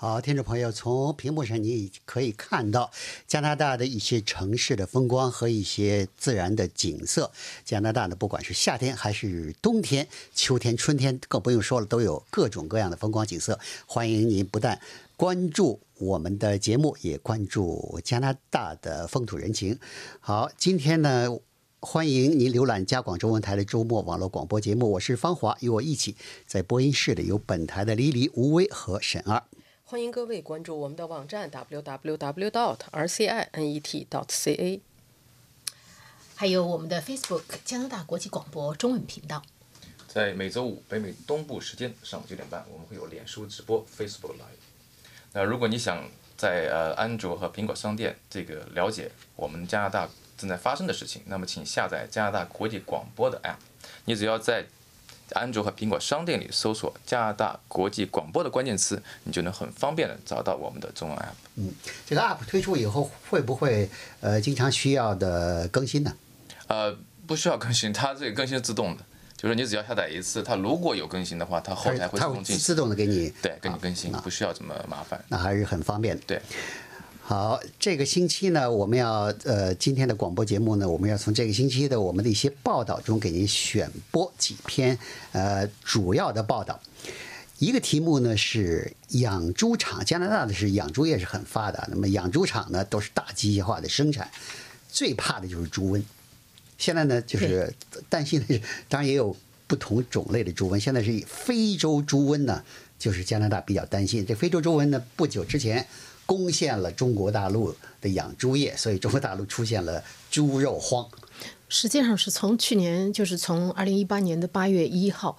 好，听众朋友，从屏幕上你可以看到加拿大的一些城市的风光和一些自然的景色。加拿大呢，不管是夏天还是冬天、秋天、春天，更不用说了，都有各种各样的风光景色。欢迎您不但关注我们的节目，也关注加拿大的风土人情。好，今天呢，欢迎您浏览加广州文台的周末网络广播节目。我是方华，与我一起在播音室的有本台的黎黎、吴威和沈二。欢迎各位关注我们的网站 www.dot.rcinet.dot.ca，还有我们的 Facebook 加拿大国际广播中文频道。在每周五北美东部时间上午九点半，我们会有脸书直播 Facebook Live。那如果你想在呃安卓和苹果商店这个了解我们加拿大正在发生的事情，那么请下载加拿大国际广播的 App。你只要在安卓和苹果商店里搜索“加拿大国际广播”的关键词，你就能很方便的找到我们的中文 app。嗯，这个 app 推出以后会不会呃经常需要的更新呢？呃，不需要更新，它这个更新是自动的，就是你只要下载一次，它如果有更新的话，它后台会自动进自动的给你对给你更新，不需要这么麻烦。那还是很方便的。对。好，这个星期呢，我们要呃，今天的广播节目呢，我们要从这个星期的我们的一些报道中给您选播几篇呃主要的报道。一个题目呢是养猪场，加拿大的是养猪业是很发达，那么养猪场呢都是大机械化的生产，最怕的就是猪瘟。现在呢就是担心的是，当然也有不同种类的猪瘟，现在是非洲猪瘟呢，就是加拿大比较担心。这非洲猪瘟呢，不久之前。攻陷了中国大陆的养猪业，所以中国大陆出现了猪肉荒。实际上是从去年，就是从二零一八年的八月一号，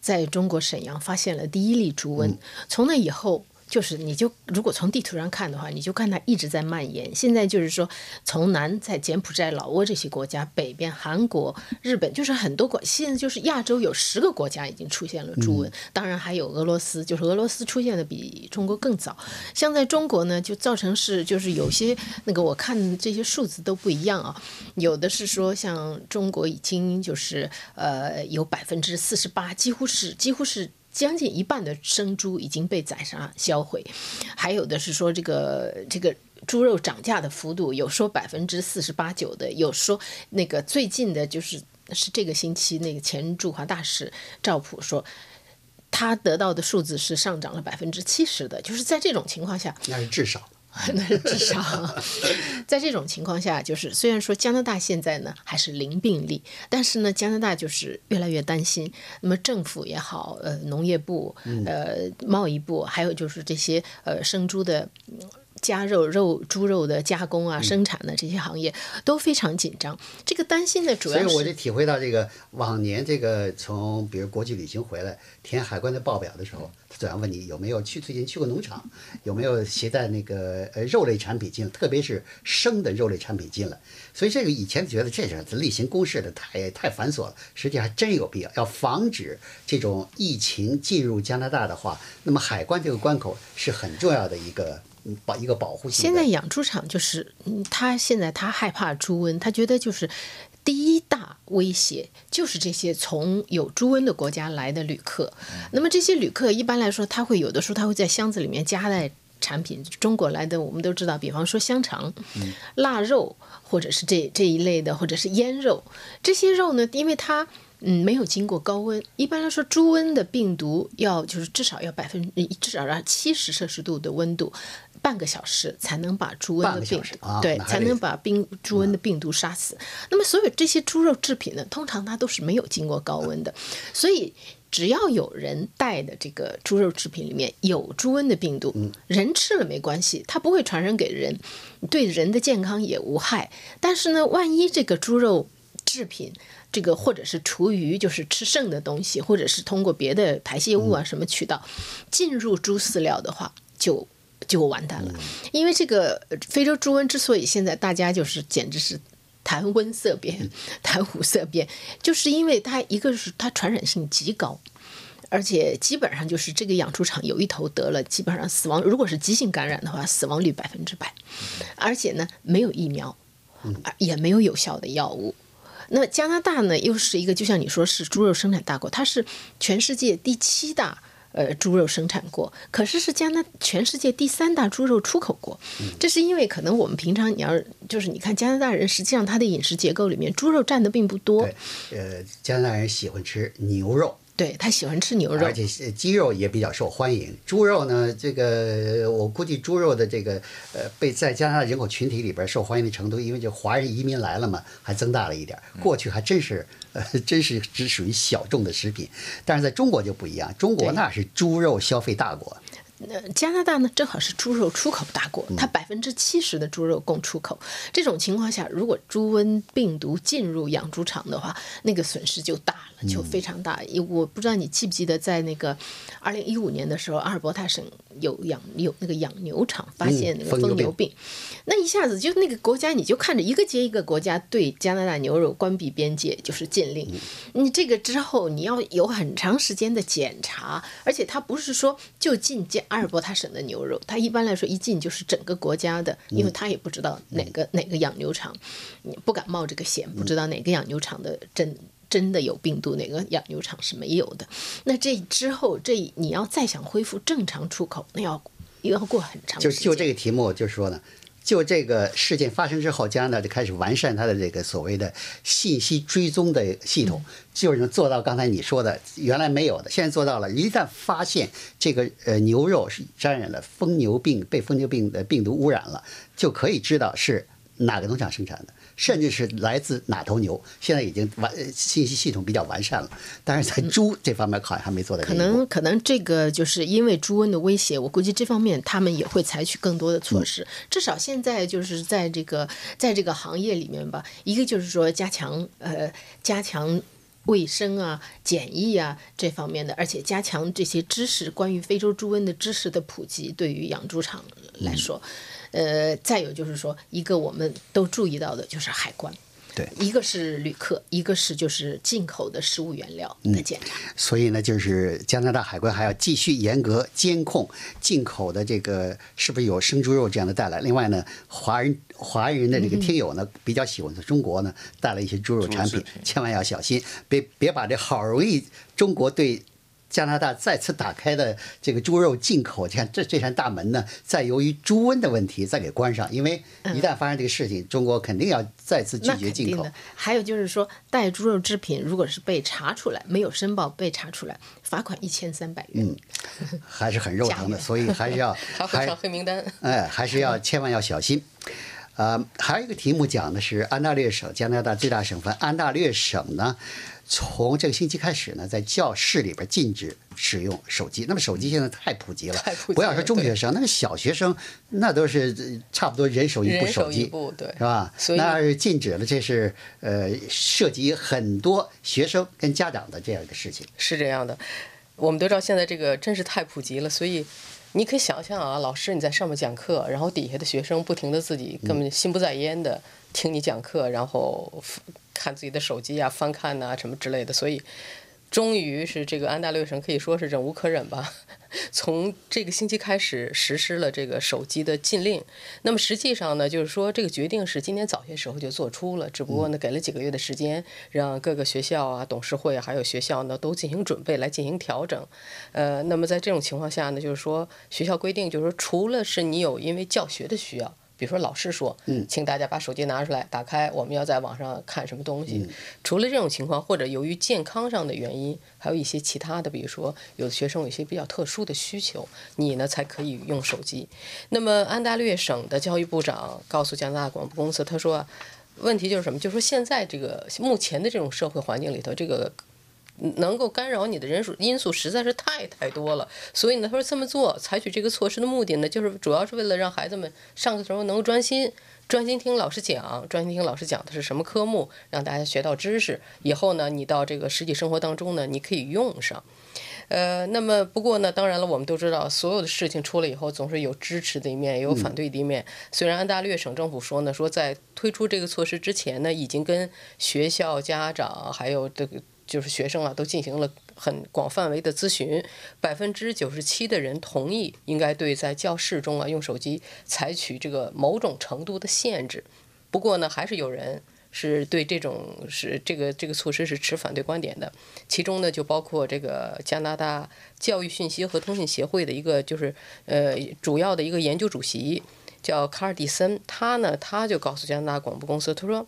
在中国沈阳发现了第一例猪瘟，从那以后。就是你就如果从地图上看的话，你就看它一直在蔓延。现在就是说，从南在柬埔寨、老挝这些国家，北边韩国、日本，就是很多国。现在就是亚洲有十个国家已经出现了猪瘟，当然还有俄罗斯，就是俄罗斯出现的比中国更早。像在中国呢，就造成是就是有些那个我看这些数字都不一样啊，有的是说像中国已经就是呃有百分之四十八，几乎是几乎是。将近一半的生猪已经被宰杀销毁，还有的是说这个这个猪肉涨价的幅度有说百分之四十八九的，有说那个最近的就是是这个星期那个前驻华大使赵普说，他得到的数字是上涨了百分之七十的，就是在这种情况下，那是至少。那是智商，在这种情况下，就是虽然说加拿大现在呢还是零病例，但是呢，加拿大就是越来越担心。那么政府也好，呃，农业部、呃，贸易部，还有就是这些呃生猪的。加肉肉猪肉的加工啊，生产的这些行业都非常紧张。这个担心的主要，所以我就体会到这个往年这个从比如国际旅行回来填海关的报表的时候，他总要问你有没有去最近去过农场，有没有携带那个呃肉类产品进来，特别是生的肉类产品进来。所以这个以前觉得这是例行公事的，太太繁琐了。实际还真有必要，要防止这种疫情进入加拿大的话，那么海关这个关口是很重要的一个。保一个保护现在养猪场就是，他现在他害怕猪瘟，他觉得就是第一大威胁就是这些从有猪瘟的国家来的旅客。那么这些旅客一般来说，他会有的时候他会在箱子里面夹带产品，中国来的我们都知道，比方说香肠、腊肉，或者是这这一类的，或者是腌肉。这些肉呢，因为它。嗯，没有经过高温。一般来说，猪瘟的病毒要就是至少要百分至少要七十摄氏度的温度，半个小时才能把猪瘟的病毒对才能把病猪瘟的病毒杀死。那么，所有这些猪肉制品呢，通常它都是没有经过高温的。所以，只要有人带的这个猪肉制品里面有猪瘟的病毒，人吃了没关系，它不会传染给人，对人的健康也无害。但是呢，万一这个猪肉制品，这个或者是厨余，就是吃剩的东西，或者是通过别的排泄物啊什么渠道进入猪饲料的话，就就完蛋了。因为这个非洲猪瘟之所以现在大家就是简直是谈瘟色变，谈虎色变，就是因为它一个是它传染性极高，而且基本上就是这个养猪场有一头得了，基本上死亡，如果是急性感染的话，死亡率百分之百，而且呢没有疫苗，也没有有效的药物。那加拿大呢，又是一个就像你说是猪肉生产大国，它是全世界第七大呃，猪肉生产国，可是是加拿全世界第三大猪肉出口国。这是因为可能我们平常你要就是你看加拿大人，实际上他的饮食结构里面猪肉占的并不多。呃，加拿大人喜欢吃牛肉。对他喜欢吃牛肉，而且鸡肉也比较受欢迎。猪肉呢，这个我估计猪肉的这个呃，被在加拿大人口群体里边受欢迎的程度，因为就华人移民来了嘛，还增大了一点。过去还真是呃，真是只属于小众的食品，但是在中国就不一样，中国那是猪肉消费大国。那，加拿大呢正好是猪肉出口大国，它百分之七十的猪肉供出口。这种情况下，如果猪瘟病毒进入养猪场的话，那个损失就大了，就非常大。我不知道你记不记得，在那个二零一五年的时候，阿尔伯塔省有养有那个养牛场发现那个疯牛病，那一下子就那个国家你就看着一个接一个国家对加拿大牛肉关闭边界，就是禁令。你这个之后你要有很长时间的检查，而且它不是说就进加。阿尔伯塔省的牛肉，它一般来说一进就是整个国家的，因为他也不知道哪个哪个养牛场，你不敢冒这个险，不知道哪个养牛场的真真的有病毒，哪个养牛场是没有的。那这之后，这你要再想恢复正常出口，那要又要过很长时间。就就这个题目，就是说呢。就这个事件发生之后，加拿大就开始完善它的这个所谓的信息追踪的系统，就是能做到刚才你说的原来没有的，现在做到了。一旦发现这个呃牛肉是沾染了疯牛病，被疯牛病的病毒污染了，就可以知道是哪个农场生产的。甚至是来自哪头牛，现在已经完信息系统比较完善了，但是在猪这方面好像还没做到。可能可能这个就是因为猪瘟的威胁，我估计这方面他们也会采取更多的措施。至少现在就是在这个在这个行业里面吧，一个就是说加强呃加强卫生啊、检疫啊这方面的，而且加强这些知识关于非洲猪瘟的知识的普及，对于养猪场来说。呃，再有就是说，一个我们都注意到的就是海关，对，一个是旅客，一个是就是进口的食物原料的检查。所以呢，就是加拿大海关还要继续严格监控进口的这个是不是有生猪肉这样的带来。另外呢，华人华人的这个听友呢，比较喜欢从中国呢带来一些猪肉产品，千万要小心，别别把这好容易中国对。加拿大再次打开的这个猪肉进口，你看这这扇大门呢，再由于猪瘟的问题再给关上，因为一旦发生这个事情，中国肯定要再次拒绝进口。还有就是说，带猪肉制品如果是被查出来没有申报被查出来，罚款一千三百元。嗯，还是很肉疼的，所以还是要 还上黑名单。哎，还是要千万要小心。呃，还有一个题目讲的是安大略省，加拿大最大省份安大略省呢。从这个星期开始呢，在教室里边禁止使用手机。那么手机现在太普及了，不要说中学生，那个小学生那都是差不多人手一部手机，是吧？那是禁止了，这是呃涉及很多学生跟家长的这样一个事情。是这样的，我们都知道现在这个真是太普及了，所以你可以想象啊，老师你在上面讲课，然后底下的学生不停的自己根本心不在焉的听你讲课，然后。看自己的手机啊，翻看呐，什么之类的，所以终于是这个安大略省可以说是忍无可忍吧。从这个星期开始实施了这个手机的禁令。那么实际上呢，就是说这个决定是今年早些时候就做出了，只不过呢给了几个月的时间，让各个学校啊、董事会还有学校呢都进行准备来进行调整。呃，那么在这种情况下呢，就是说学校规定，就是说除了是你有因为教学的需要。比如说，老师说，请大家把手机拿出来，打开，我们要在网上看什么东西。除了这种情况，或者由于健康上的原因，还有一些其他的，比如说，有的学生有一些比较特殊的需求，你呢才可以用手机。那么，安大略省的教育部长告诉加拿大广播公司，他说，问题就是什么？就是说，现在这个目前的这种社会环境里头，这个。能够干扰你的人数因素实在是太太多了，所以呢，他说这么做采取这个措施的目的呢，就是主要是为了让孩子们上课时候能够专心，专心听老师讲，专心听老师讲的是什么科目，让大家学到知识。以后呢，你到这个实际生活当中呢，你可以用上。呃，那么不过呢，当然了，我们都知道，所有的事情出了以后，总是有支持的一面，也有反对的一面。虽然安大略省政府说呢，说在推出这个措施之前呢，已经跟学校、家长还有这个。就是学生啊，都进行了很广范围的咨询，百分之九十七的人同意应该对在教室中啊用手机采取这个某种程度的限制。不过呢，还是有人是对这种是这个这个措施是持反对观点的，其中呢就包括这个加拿大教育信息和通信协会的一个就是呃主要的一个研究主席叫卡尔蒂森，他呢他就告诉加拿大广播公司，他说。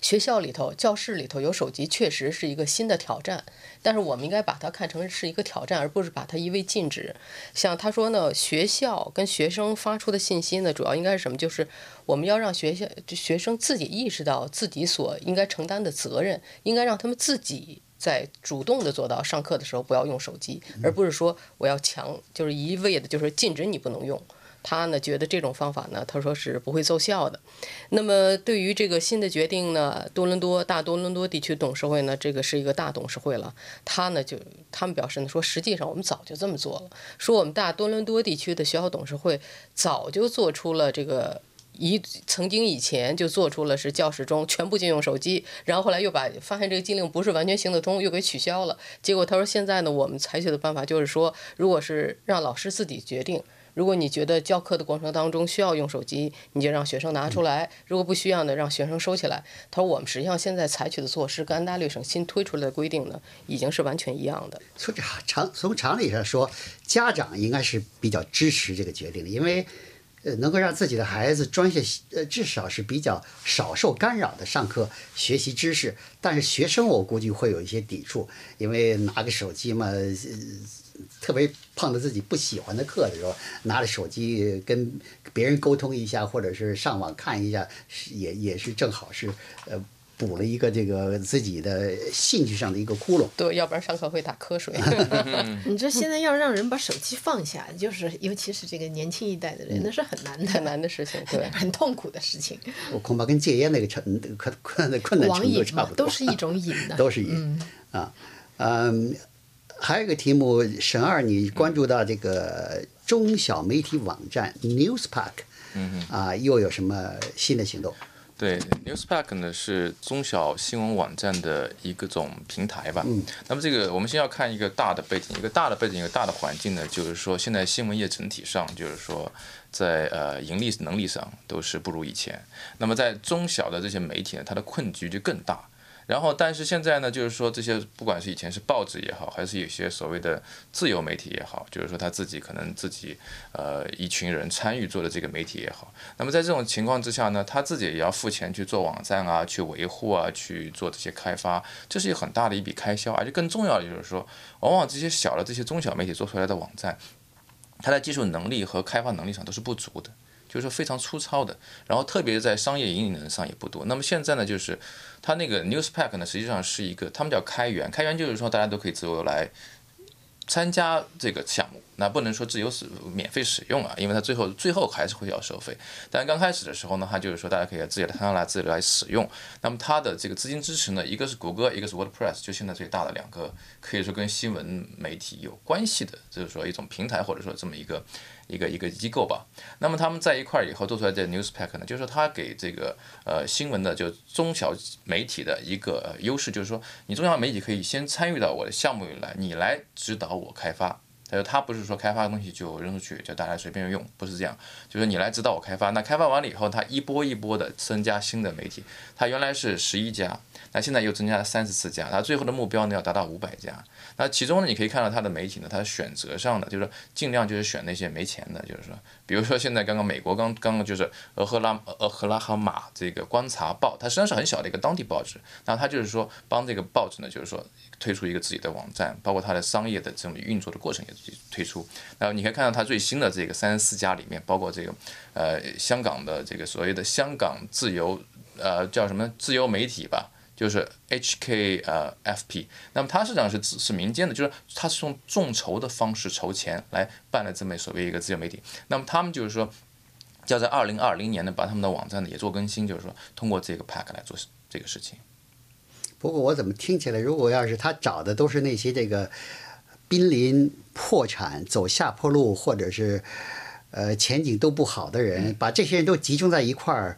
学校里头、教室里头有手机，确实是一个新的挑战。但是我们应该把它看成是一个挑战，而不是把它一味禁止。像他说呢，学校跟学生发出的信息呢，主要应该是什么？就是我们要让学校学生自己意识到自己所应该承担的责任，应该让他们自己在主动的做到上课的时候不要用手机，而不是说我要强，就是一味的，就是禁止你不能用。他呢觉得这种方法呢，他说是不会奏效的。那么对于这个新的决定呢，多伦多大多伦多地区董事会呢，这个是一个大董事会了。他呢就他们表示呢说，实际上我们早就这么做了。说我们大多伦多地区的学校董事会早就做出了这个一曾经以前就做出了是教室中全部禁用手机，然后后来又把发现这个禁令不是完全行得通，又给取消了。结果他说现在呢，我们采取的办法就是说，如果是让老师自己决定。如果你觉得教课的过程当中需要用手机，你就让学生拿出来；如果不需要呢，让学生收起来。他说：“我们实际上现在采取的措施跟安大略省新推出来的规定呢，已经是完全一样的。”从常从常理上说，家长应该是比较支持这个决定的，因为呃，能够让自己的孩子专业呃，至少是比较少受干扰的上课学习知识。但是学生我估计会有一些抵触，因为拿个手机嘛。特别碰到自己不喜欢的课的时候，拿着手机跟别人沟通一下，或者是上网看一下，也也是正好是呃补了一个这个自己的兴趣上的一个窟窿。对，要不然上课会打瞌睡。你 这现在要让人把手机放下，就是尤其是这个年轻一代的人，那是很难的，很难的事情，对，很痛苦的事情。我恐怕跟戒烟那个成困困困难程度差不多，都是一种瘾的，都是瘾啊，嗯。还有一个题目，沈二，你关注到这个中小媒体网站 Newspark，嗯啊，又有什么新的行动？对，Newspack 呢是中小新闻网站的一个种平台吧。嗯。那么这个我们先要看一个大的背景，一个大的背景，一个大的环境呢，就是说现在新闻业整体上就是说在呃盈利能力上都是不如以前。那么在中小的这些媒体呢，它的困局就更大。然后，但是现在呢，就是说这些不管是以前是报纸也好，还是有些所谓的自由媒体也好，就是说他自己可能自己呃一群人参与做的这个媒体也好，那么在这种情况之下呢，他自己也要付钱去做网站啊，去维护啊，去做这些开发，这是一个很大的一笔开销。而且更重要的就是说，往往这些小的这些中小媒体做出来的网站，它在技术能力和开发能力上都是不足的。就是说非常粗糙的，然后特别是在商业盈利上也不多。那么现在呢，就是它那个 Newspack 呢，实际上是一个，他们叫开源，开源就是说大家都可以自由来参加这个项目。那不能说自由使免费使用啊，因为它最后最后还是会要收费。但刚开始的时候呢，它就是说大家可以自己来参加来自己来使用。那么它的这个资金支持呢，一个是谷歌，一个是 WordPress，就现在最大的两个可以说跟新闻媒体有关系的，就是说一种平台或者说这么一个。一个一个机构吧，那么他们在一块儿以后做出来的 Newspack 呢，就是说它给这个呃新闻的就中小媒体的一个优势，就是说你中小媒体可以先参与到我的项目里来，你来指导我开发。他说他不是说开发的东西就扔出去，就大家随便用，不是这样，就是你来指导我开发。那开发完了以后，他一波一波的增加新的媒体，他原来是十一家，那现在又增加了三十四家，他最后的目标呢要达到五百家。那其中呢，你可以看到他的媒体呢，他选择上的就是说尽量就是选那些没钱的，就是说，比如说现在刚刚美国刚刚刚就是俄赫拉俄赫拉哈马这个观察报，它实际上是很小的一个当地报纸，那他就是说帮这个报纸呢，就是说推出一个自己的网站，包括它的商业的这种运作的过程也推出。然后你可以看到它最新的这个三十四家里面，包括这个呃香港的这个所谓的香港自由呃叫什么自由媒体吧。就是 HK 呃 FP，那么它实际上是是民间的，就是它是用众筹的方式筹钱来办了这么所谓一个自由媒体。那么他们就是说，要在二零二零年呢把他们的网站呢也做更新，就是说通过这个 Pack 来做这个事情。不过我怎么听起来，如果要是他找的都是那些这个濒临破产、走下坡路或者是呃前景都不好的人，把这些人都集中在一块儿。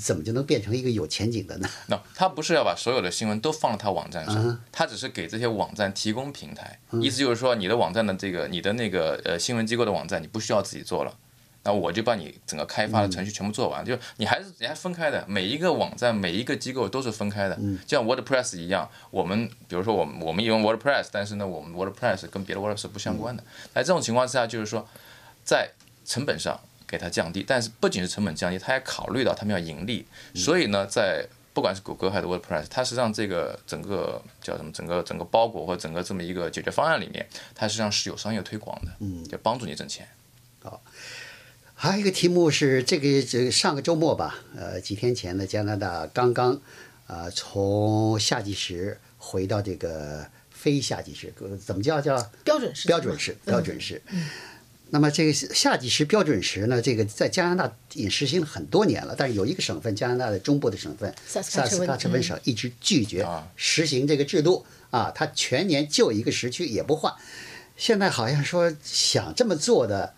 怎么就能变成一个有前景的呢？那他不是要把所有的新闻都放到他网站上，他只是给这些网站提供平台。意思就是说，你的网站的这个、你的那个呃新闻机构的网站，你不需要自己做了，那我就把你整个开发的程序全部做完，就你还是你还分开的，每一个网站每一个机构都是分开的，就像 WordPress 一样，我们比如说我们我们用 WordPress，但是呢，我们 WordPress 跟别的 WordPress 不相关的。在这种情况之下，就是说在成本上给它降低，但是不仅是成本降低，它还考虑到他们要盈利，所以呢，在不管是谷歌还是 WordPress，它实际上这个整个叫什么，整个整个包裹或整个这么一个解决方案里面，它实际上是有商业推广的，嗯，就帮助你挣钱。还有一个题目是这个这个上个周末吧，呃，几天前呢，加拿大刚刚呃从夏季时回到这个非夏季时，呃怎么叫叫？标准时标准时标准时。那么这个夏季时标准时呢，这个在加拿大也实行了很多年了，但是有一个省份，加拿大的中部的省份萨斯萨喀彻温省一直拒绝啊实行这个制度啊，它全年就一个时区也不换。现在好像说想这么做的，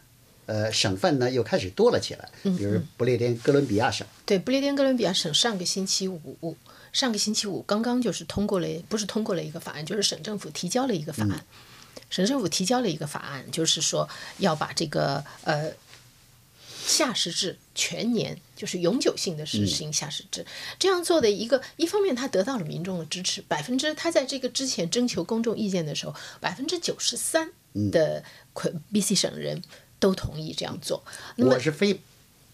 呃，省份呢又开始多了起来，比如不列颠哥伦比亚省，对，不列颠哥伦比亚省上个星期五，上个星期五刚刚就是通过了，不是通过了一个法案，就是省政府提交了一个法案，省政府提交了一个法案，就是说要把这个呃夏时制全年就是永久性的实行夏时制，这样做的一个一方面，他得到了民众的支持，百分之他在这个之前征求公众意见的时候，百分之九十三的魁 BC 省人都同意这样做。那么我是非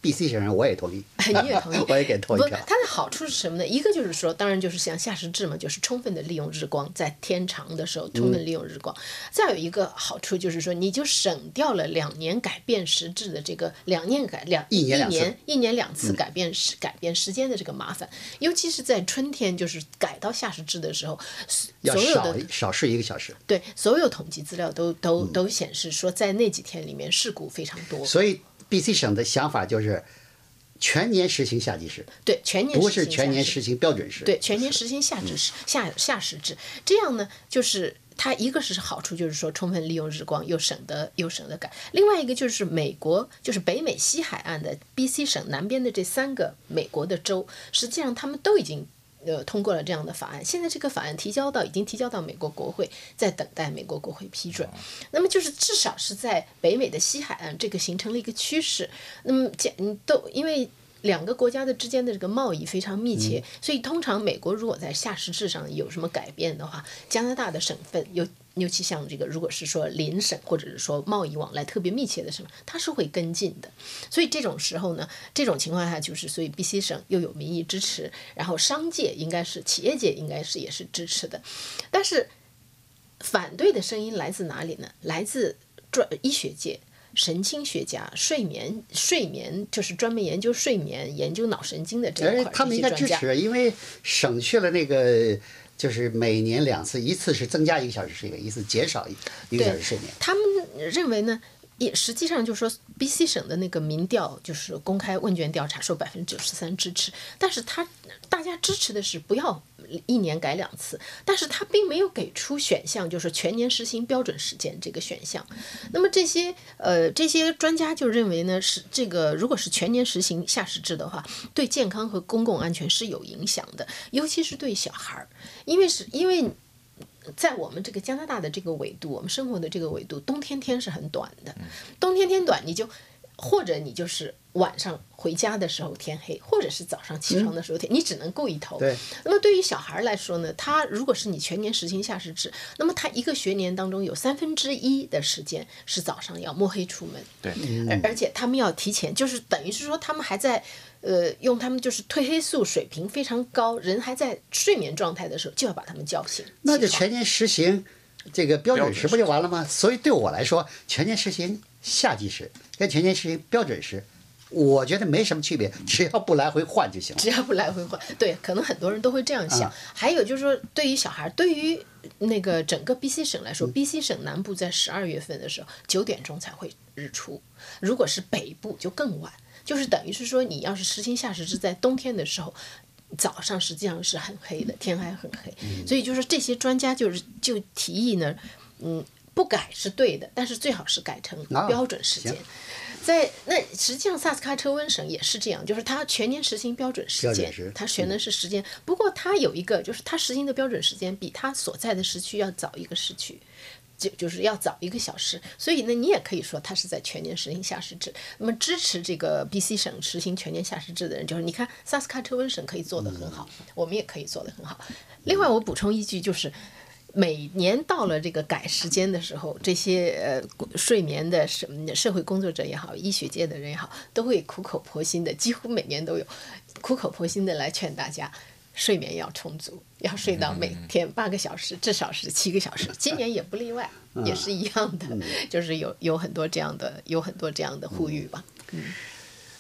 BC 省人，我也同意，你也同意，我也给投一不，票。它的好处是什么呢？一个就是说，当然就是像夏时制嘛，就是充分的利用日光，在天长的时候充分利用日光。再有一个好处就是说，你就省掉了两年改变时制的这个两年改两一年一年一年两次改变时、改变时间的这个麻烦，尤其是在春天，就是改到夏时制的时候，所有的少睡一个小时，对所有统计资料都都都显示说，在那几天里面事故非常多。所以 BC 省的想法就是全年实行夏季时，对，全年不是全年实行标准时。对，全年实行夏制时夏夏时制，这样呢，就是它一个是好处，就是说充分利用日光，又省得又省得赶；另外一个就是美国，就是北美西海岸的 B.C 省南边的这三个美国的州，实际上他们都已经。呃，通过了这样的法案，现在这个法案提交到已经提交到美国国会，在等待美国国会批准。那么就是至少是在北美的西海岸，这个形成了一个趋势。那么这嗯都因为两个国家的之间的这个贸易非常密切，所以通常美国如果在下实质上有什么改变的话，加拿大的省份尤尤其像这个，如果是说邻省或者是说贸易往来特别密切的什么，它是会跟进的。所以这种时候呢，这种情况下就是，所以 B.C 省又有民意支持，然后商界应该是企业界应该是也是支持的，但是反对的声音来自哪里呢？来自专医学界。神经学家、睡眠、睡眠就是专门研究睡眠、研究脑神经的这一块，哎他们应该。支持，因为省去了那个，就是每年两次，一次是增加一个小时睡眠，一次减少一一个小时睡眠。他们认为呢，也实际上就是说，B.C 省的那个民调就是公开问卷调查说百分之九十三支持，但是他大家支持的是不要一年改两次，但是他并没有给出选项，就是全年实行标准时间这个选项。那么这些呃这些专家就认为呢，是这个如果是全年实行夏时制的话，对健康和公共安全是有影响的，尤其是对小孩儿，因为是因为。在我们这个加拿大的这个纬度，我们生活的这个纬度，冬天天是很短的，冬天天短，你就或者你就是晚上回家的时候天黑，或者是早上起床的时候天，你只能够一头。对。那么对于小孩来说呢，他如果是你全年实行夏时制，那么他一个学年当中有三分之一的时间是早上要摸黑出门，对，而而且他们要提前，就是等于是说他们还在。呃，用他们就是褪黑素水平非常高，人还在睡眠状态的时候，就要把他们叫醒。那就全年实行这个标准时不就完了吗？所以对我来说，全年实行夏季时跟全年实行标准时，我觉得没什么区别，只要不来回换就行了。只要不来回换，对，可能很多人都会这样想。啊还有就是说，对于小孩，对于那个整个 B.C 省来说、b 嗯 c 省南部在十二月份的时候九点钟才会日出，如果是北部就更晚，就是等于是说，你要是实行夏时制，在冬天的时候。早上实际上是很黑的，天还很黑，嗯所以就是这些专家就是就提议呢，嗯，不改是对的，但是最好是改成啊标准时间。行在那实际上萨斯喀彻温省也是这样，就是它全年实行标准时间它选的是时间。不过它有一个，就是它实行的标准时间比它所在的时区要早一个时区，就就是要早一个小时，所以呢，你也可以说它是在全年实行夏时制。那么支持这个 B.C 省实行全年夏时制的人，就是你看萨斯喀彻温省可以做得很好，我们也可以做得很好。另外，我补充一句，就是每年到了这个改时间的时候，这些呃睡眠的社社会工作者也好，医学界的人也好，都会苦口婆心的，几乎每年都有苦口婆心的来劝大家。睡眠要充足，要睡到每天八个小时，至少是七个小时。今年也不例外，也是一样的，就是有有很多这样的，有很多这样的呼吁吧。嗯，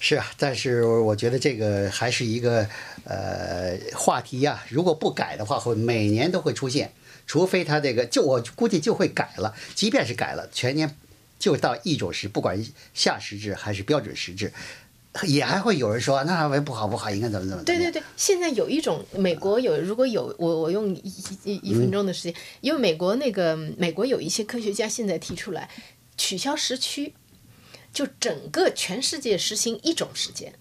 是啊，但是我觉得这个还是一个呃话题呀。如果不改的话，会每年都会出现，除非他这个就我估计就会改了。即便是改了，全年就到一种时，不管下时制还是标准时制。也还会有人说，那不好不好，应该怎么怎么？对对对，现在有一种美国有，如果有我我用一一一分钟的时间，因为美国那个美国有一些科学家现在提出来取消时区，就整个全世界实行一种时间。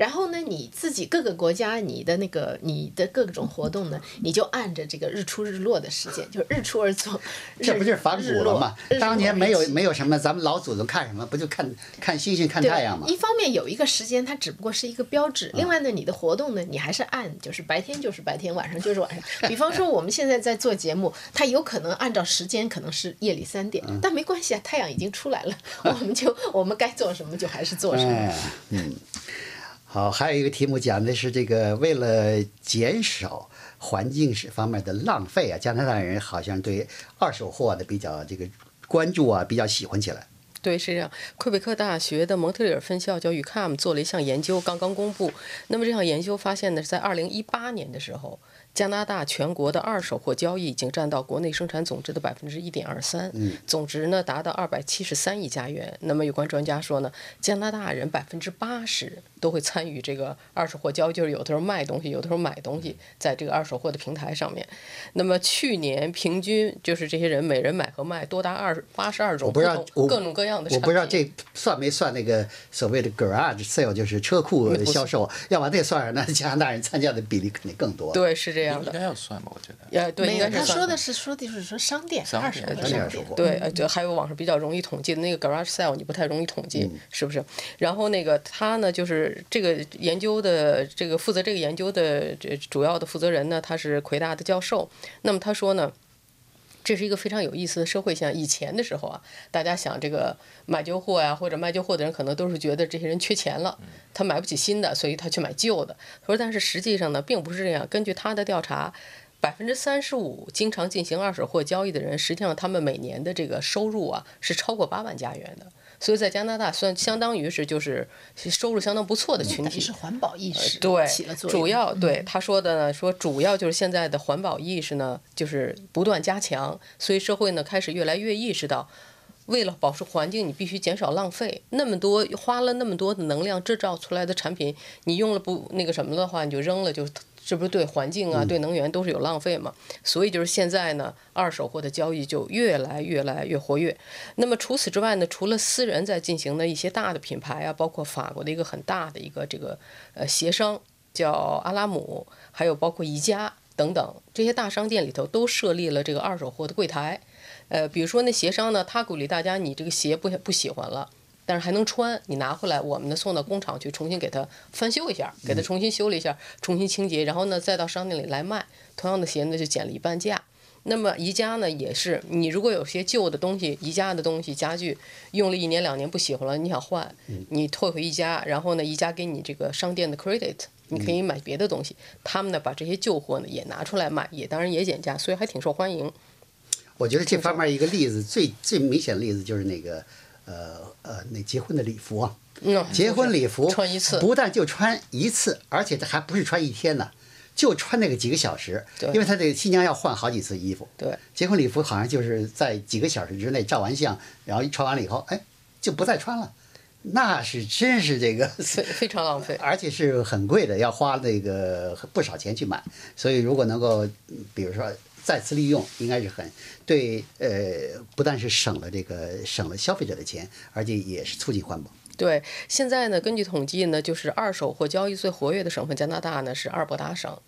然后呢，你自己各个国家，你的那个你的各种活动呢，你就按着这个日出日落的时间，就日出而作。这不就是反古了吗？当年没有没有什么，咱们老祖宗看什么？不就看看星星、看太阳吗？一方面有一个时间，它只不过是一个标志；另外呢，你的活动呢，你还是按就是白天就是白天，晚上就是晚上。比方说我们现在在做节目，它有可能按照时间可能是夜里三点，但没关系啊，太阳已经出来了，我们就我们该做什么就还是做什么。嗯。好，还有一个题目讲的是这个，为了减少环境是方面的浪费啊，加拿大人好像对二手货的比较这个关注啊，比较喜欢起来。对，是这样。魁北克大学的蒙特利尔分校叫 UCAM 做了一项研究，刚刚公布。那么这项研究发现呢，在二零一八年的时候。加拿大全国的二手货交易已经占到国内生产总值的百分之一点二三，总值呢达到二百七十三亿加元。那么有关专家说呢，加拿大人百分之八十都会参与这个二手货交易，就是有的时候卖东西，有的时候买东西，在这个二手货的平台上面。那么去年平均就是这些人每人买和卖多达二八十二种不同各种各样的。我不知道这算没算那个所谓的 garage sale，就是车库销售。要把这算上，那加拿大人参加的比例肯定更多。对，是这。这样的应该要算吧，我觉得。对，应该是他说的是说的是说商店二手的商店。对，呃就还有网上比较容易统计的那个 garage sale，你不太容易统计，是不是？然后那个他呢，就是这个研究的这个负责这个研究的这主要的负责人呢，他是魁大的教授。那么他说呢。这是一个非常有意思的社会现象。以前的时候啊，大家想这个买旧货呀，或者卖旧货的人，可能都是觉得这些人缺钱了，他买不起新的，所以他去买旧的。他说，但是实际上呢，并不是这样。根据他的调查，百分之三十五经常进行二手货交易的人，实际上他们每年的这个收入啊，是超过八万加元的。所以在加拿大算相当于是就是收入相当不错的群体，是环保意识对起了作用。主要对他说的呢，说主要就是现在的环保意识呢，就是不断加强，所以社会呢开始越来越意识到，为了保持环境，你必须减少浪费。那么多花了那么多的能量制造出来的产品，你用了不那个什么的话，你就扔了就。这不是对环境啊，对能源都是有浪费嘛？所以就是现在呢，二手货的交易就越来越来越活跃。那么除此之外呢，除了私人在进行的一些大的品牌啊，包括法国的一个很大的一个这个呃协商叫阿拉姆，还有包括宜家等等这些大商店里头都设立了这个二手货的柜台。呃，比如说那协商呢，他鼓励大家，你这个鞋不不喜欢了。但是还能穿，你拿回来，我们呢送到工厂去重新给它翻修一下，给它重新修了一下，重新清洁，然后呢再到商店里来卖。同样的鞋呢就减了一半价。那么宜家呢也是，你如果有些旧的东西，宜家的东西家具用了一年两年不喜欢了，你想换，你退回宜家，然后呢宜家给你这个商店的 credit，你可以买别的东西。他们呢把这些旧货呢也拿出来卖，也当然也减价，所以还挺受欢迎。我觉得这方面一个例子最最明显的例子就是那个。呃呃，那结婚的礼服啊，结婚礼服穿一次，不但就穿一次，而且这还不是穿一天呢，就穿那个几个小时，因为他这个新娘要换好几次衣服。对，结婚礼服好像就是在几个小时之内照完相，然后一穿完了以后，哎，就不再穿了，那是真是这个非非常浪费，而且是很贵的，要花那个不少钱去买。所以如果能够，比如说。再次利用应该是很对，呃，不但是省了这个省了消费者的钱，而且也是促进环保。对，现在呢，根据统计呢，就是二手货交易最活跃的省份加拿大呢是阿尔伯达省，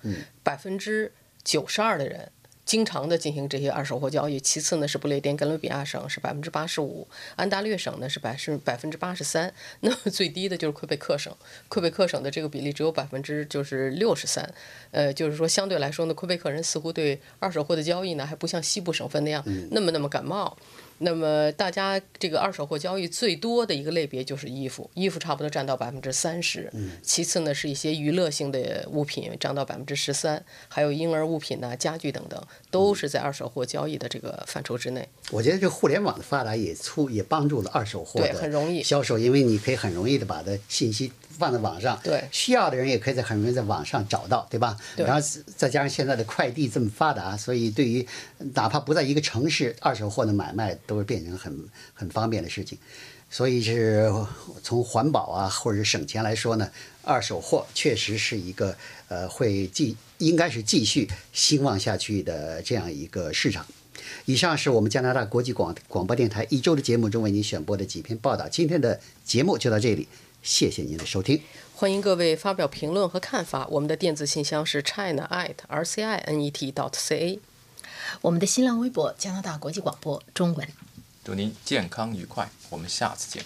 百分之九十二的人。经常的进行这些二手货交易。其次呢是不列颠哥伦比亚省是百分之八十五，安大略省呢是百是百分之八十三，那么最低的就是魁北克省，魁北克省的这个比例只有百分之就是六十三，呃，就是说相对来说呢，魁北克人似乎对二手货的交易呢还不像西部省份那样那么那么感冒。那么大家这个二手货交易最多的一个类别就是衣服，衣服差不多占到百分之三十。其次呢是一些娱乐性的物品，占到百分之十三，还有婴儿物品呐、家具等等，都是在二手货交易的这个范畴之内。我觉得这互联网的发达也促也帮助了二手货对很容易的销售，因为你可以很容易的把它信息放在网上，对需要的人也可以在很容易在网上找到，对吧？对然后再加上现在的快递这么发达，所以对于哪怕不在一个城市，二手货的买卖都是变成很很方便的事情。所以是从环保啊，或者是省钱来说呢，二手货确实是一个呃会继应该是继续兴旺下去的这样一个市场。以上是我们加拿大国际广广播电台一周的节目中为您选播的几篇报道。今天的节目就到这里，谢谢您的收听。欢迎各位发表评论和看法，我们的电子信箱是 china at r c i n e t dot c a。我们的新浪微博加拿大国际广播中文。祝您健康愉快，我们下次见。